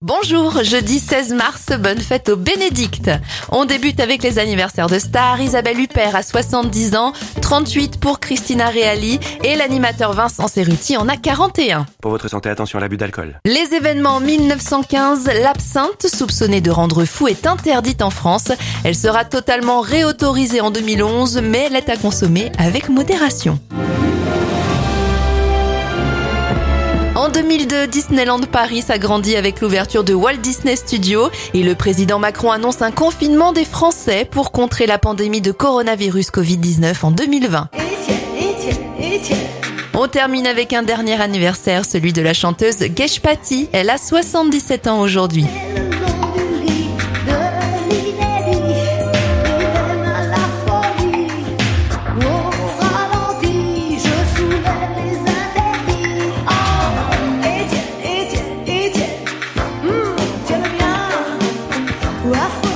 Bonjour, jeudi 16 mars, bonne fête au Bénédicte. On débute avec les anniversaires de stars. Isabelle Huppert à 70 ans, 38 pour Christina Reali et l'animateur Vincent Cerruti en a 41. Pour votre santé, attention à l'abus d'alcool. Les événements 1915, l'absinthe, soupçonnée de rendre fou, est interdite en France. Elle sera totalement réautorisée en 2011, mais elle est à consommer avec modération. 2002, Disneyland Paris s'agrandit avec l'ouverture de Walt Disney Studios et le président Macron annonce un confinement des Français pour contrer la pandémie de coronavirus Covid-19 en 2020. On termine avec un dernier anniversaire, celui de la chanteuse Gesh Patti. Elle a 77 ans aujourd'hui. 我。